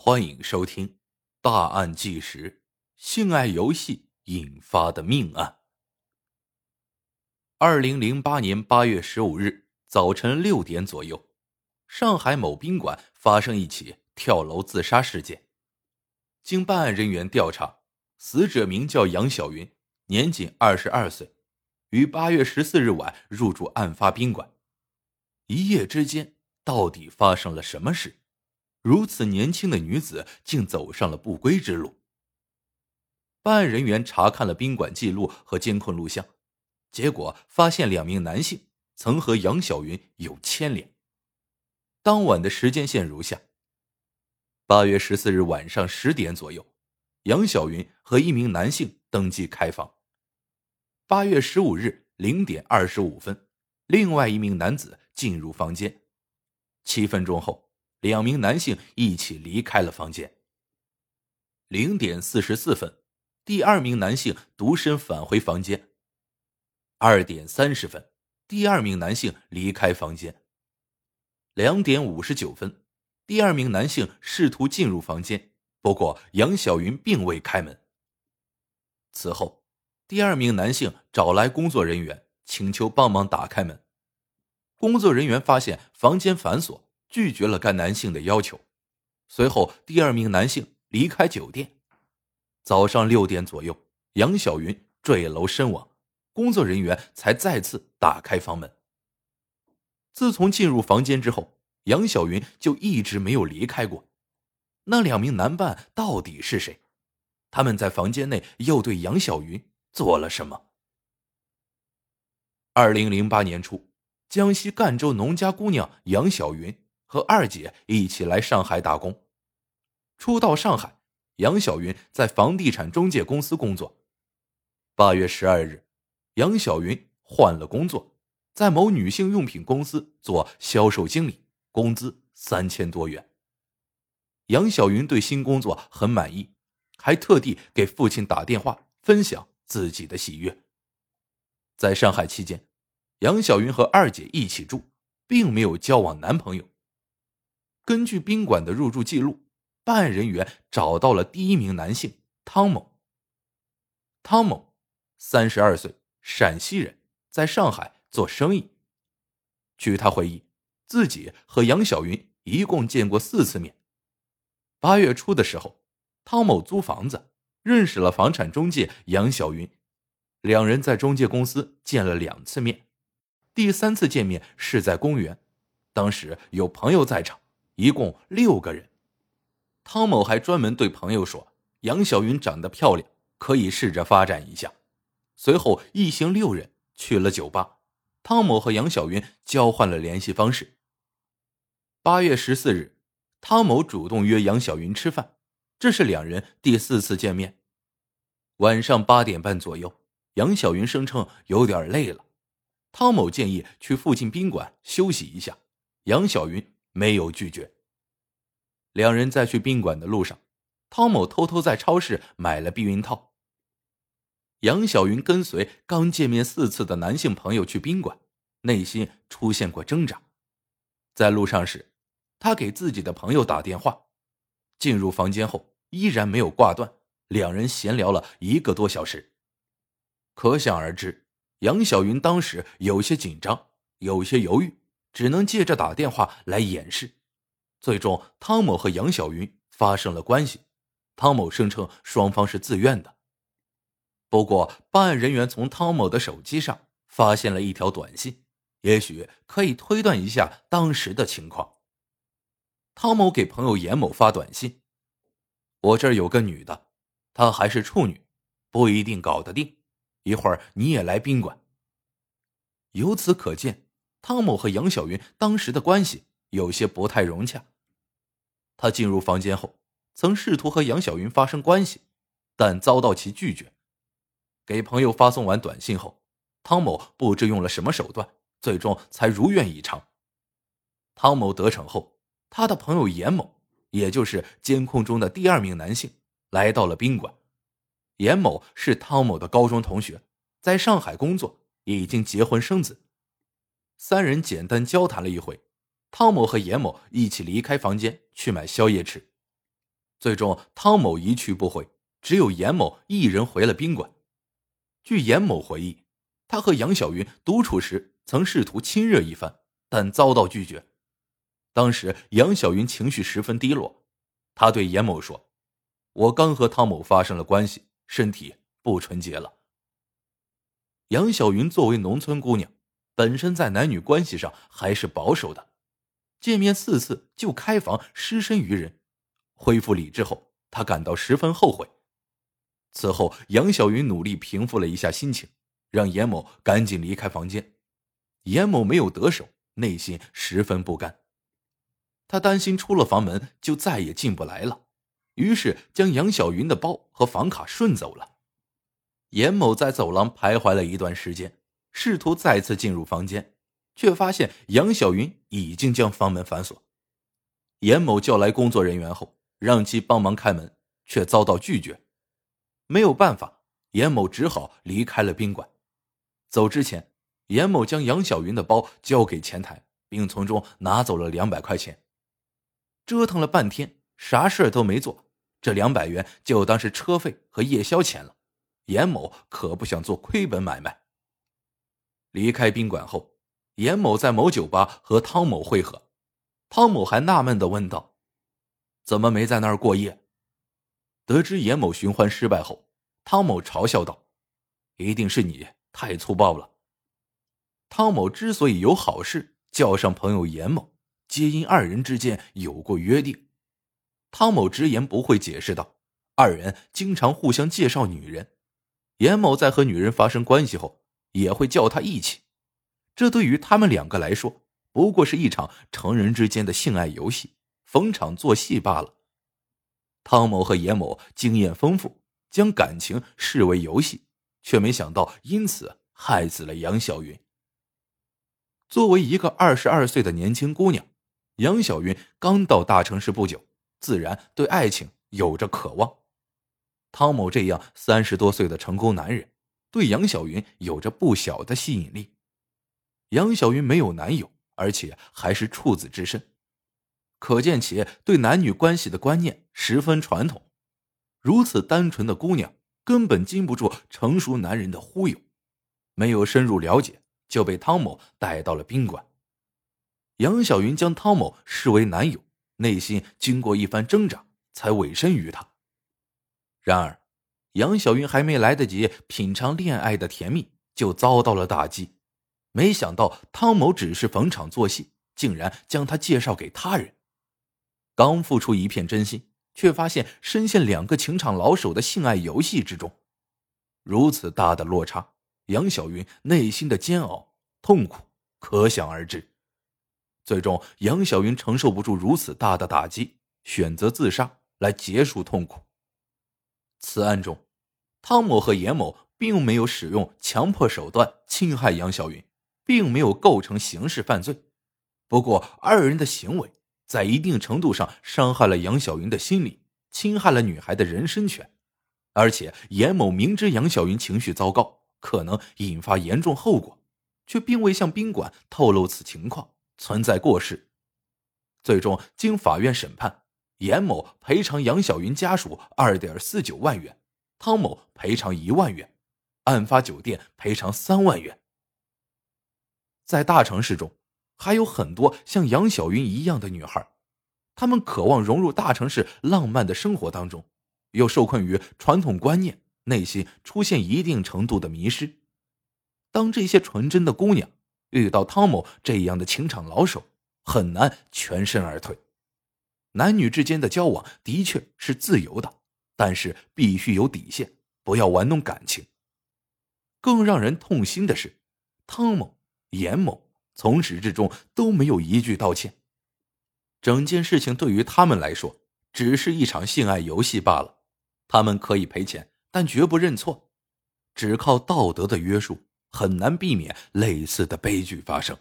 欢迎收听《大案纪实：性爱游戏引发的命案》。二零零八年八月十五日早晨六点左右，上海某宾馆发生一起跳楼自杀事件。经办案人员调查，死者名叫杨小云，年仅二十二岁，于八月十四日晚入住案发宾馆。一夜之间，到底发生了什么事？如此年轻的女子竟走上了不归之路。办案人员查看了宾馆记录和监控录像，结果发现两名男性曾和杨小云有牵连。当晚的时间线如下：八月十四日晚上十点左右，杨小云和一名男性登记开房；八月十五日零点二十五分，另外一名男子进入房间，七分钟后。两名男性一起离开了房间。零点四十四分，第二名男性独身返回房间。二点三十分，第二名男性离开房间。两点五十九分，第二名男性试图进入房间，不过杨小云并未开门。此后，第二名男性找来工作人员，请求帮忙打开门。工作人员发现房间反锁。拒绝了该男性的要求，随后第二名男性离开酒店。早上六点左右，杨小云坠楼身亡，工作人员才再次打开房门。自从进入房间之后，杨小云就一直没有离开过。那两名男伴到底是谁？他们在房间内又对杨小云做了什么？二零零八年初，江西赣州农家姑娘杨小云。和二姐一起来上海打工。初到上海，杨小云在房地产中介公司工作。八月十二日，杨小云换了工作，在某女性用品公司做销售经理，工资三千多元。杨小云对新工作很满意，还特地给父亲打电话分享自己的喜悦。在上海期间，杨小云和二姐一起住，并没有交往男朋友。根据宾馆的入住记录，办案人员找到了第一名男性汤某。汤某，三十二岁，陕西人，在上海做生意。据他回忆，自己和杨小云一共见过四次面。八月初的时候，汤某租房子，认识了房产中介杨小云，两人在中介公司见了两次面。第三次见面是在公园，当时有朋友在场。一共六个人，汤某还专门对朋友说：“杨小云长得漂亮，可以试着发展一下。”随后，一行六人去了酒吧，汤某和杨小云交换了联系方式。八月十四日，汤某主动约杨小云吃饭，这是两人第四次见面。晚上八点半左右，杨小云声称有点累了，汤某建议去附近宾馆休息一下，杨小云。没有拒绝。两人在去宾馆的路上，汤某偷偷在超市买了避孕套。杨小云跟随刚见面四次的男性朋友去宾馆，内心出现过挣扎。在路上时，他给自己的朋友打电话。进入房间后，依然没有挂断，两人闲聊了一个多小时。可想而知，杨小云当时有些紧张，有些犹豫。只能借着打电话来掩饰。最终，汤某和杨小云发生了关系。汤某声称双方是自愿的。不过，办案人员从汤某的手机上发现了一条短信，也许可以推断一下当时的情况。汤某给朋友严某发短信：“我这儿有个女的，她还是处女，不一定搞得定。一会儿你也来宾馆。”由此可见。汤某和杨小云当时的关系有些不太融洽。他进入房间后，曾试图和杨小云发生关系，但遭到其拒绝。给朋友发送完短信后，汤某不知用了什么手段，最终才如愿以偿。汤某得逞后，他的朋友严某，也就是监控中的第二名男性，来到了宾馆。严某是汤某的高中同学，在上海工作，已经结婚生子。三人简单交谈了一会，汤某和严某一起离开房间去买宵夜吃。最终，汤某一去不回，只有严某一人回了宾馆。据严某回忆，他和杨小云独处时曾试图亲热一番，但遭到拒绝。当时杨小云情绪十分低落，他对严某说：“我刚和汤某发生了关系，身体不纯洁了。”杨小云作为农村姑娘，本身在男女关系上还是保守的，见面四次就开房失身于人。恢复理智后，他感到十分后悔。此后，杨小云努力平复了一下心情，让严某赶紧离开房间。严某没有得手，内心十分不甘。他担心出了房门就再也进不来了，于是将杨小云的包和房卡顺走了。严某在走廊徘徊了一段时间，试图再次进入房间，却发现杨小云已经将房门反锁。严某叫来工作人员后，让其帮忙开门，却遭到拒绝。没有办法，严某只好离开了宾馆。走之前，严某将杨小云的包交给前台，并从中拿走了两百块钱。折腾了半天，啥事都没做，这两百元就当是车费和夜宵钱了。严某可不想做亏本买卖。离开宾馆后，严某在某酒吧和汤某会合，汤某还纳闷的问道：“怎么没在那儿过夜？”得知严某寻欢失败后，汤某嘲笑道：“一定是你太粗暴了。”汤某之所以有好事叫上朋友严某，皆因二人之间有过约定。汤某直言不讳解释道：“二人经常互相介绍女人。”严某在和女人发生关系后，也会叫他一起。这对于他们两个来说，不过是一场成人之间的性爱游戏，逢场作戏罢了。汤某和严某经验丰富，将感情视为游戏，却没想到因此害死了杨小云。作为一个二十二岁的年轻姑娘，杨小云刚到大城市不久，自然对爱情有着渴望。汤某这样三十多岁的成功男人，对杨小云有着不小的吸引力。杨小云没有男友，而且还是处子之身，可见其对男女关系的观念十分传统。如此单纯的姑娘，根本经不住成熟男人的忽悠，没有深入了解，就被汤某带到了宾馆。杨小云将汤某视为男友，内心经过一番挣扎，才委身于他。然而，杨小云还没来得及品尝恋爱的甜蜜，就遭到了打击。没想到汤某只是逢场作戏，竟然将她介绍给他人。刚付出一片真心，却发现深陷两个情场老手的性爱游戏之中。如此大的落差，杨小云内心的煎熬、痛苦可想而知。最终，杨小云承受不住如此大的打击，选择自杀来结束痛苦。此案中，汤某和严某并没有使用强迫手段侵害杨小云，并没有构成刑事犯罪。不过，二人的行为在一定程度上伤害了杨小云的心理，侵害了女孩的人身权。而且，严某明知杨小云情绪糟糕，可能引发严重后果，却并未向宾馆透露此情况，存在过失。最终，经法院审判。严某赔偿杨小云家属二点四九万元，汤某赔偿一万元，案发酒店赔偿三万元。在大城市中，还有很多像杨小云一样的女孩，她们渴望融入大城市浪漫的生活当中，又受困于传统观念，内心出现一定程度的迷失。当这些纯真的姑娘遇到汤某这样的情场老手，很难全身而退。男女之间的交往的确是自由的，但是必须有底线，不要玩弄感情。更让人痛心的是，汤某、严某从始至终都没有一句道歉。整件事情对于他们来说，只是一场性爱游戏罢了。他们可以赔钱，但绝不认错。只靠道德的约束，很难避免类似的悲剧发生。